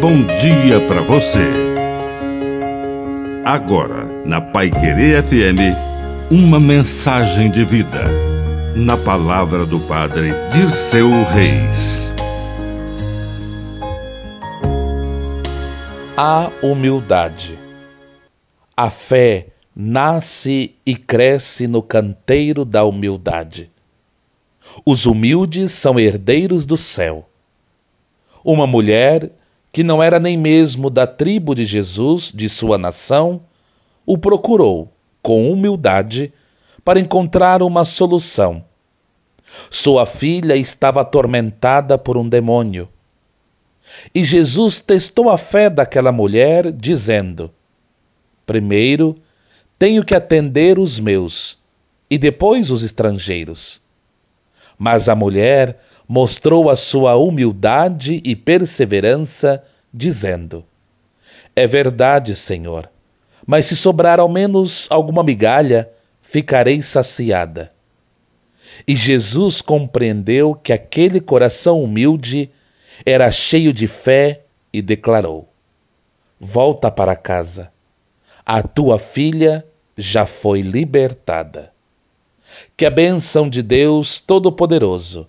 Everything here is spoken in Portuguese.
bom dia para você. Agora, na Pai Querer FM, uma mensagem de vida. Na palavra do Padre Dirceu Reis. A humildade. A fé nasce e cresce no canteiro da humildade. Os humildes são herdeiros do céu. Uma mulher que não era nem mesmo da tribo de Jesus, de sua nação, o procurou com humildade para encontrar uma solução. Sua filha estava atormentada por um demônio. E Jesus testou a fé daquela mulher, dizendo: Primeiro tenho que atender os meus, e depois os estrangeiros. Mas a mulher mostrou a sua humildade e perseverança, dizendo: É verdade, Senhor, mas se sobrar ao menos alguma migalha, ficarei saciada. E Jesus compreendeu que aquele coração humilde era cheio de fé e declarou: Volta para casa, a tua filha já foi libertada. Que a bênção de Deus Todo-Poderoso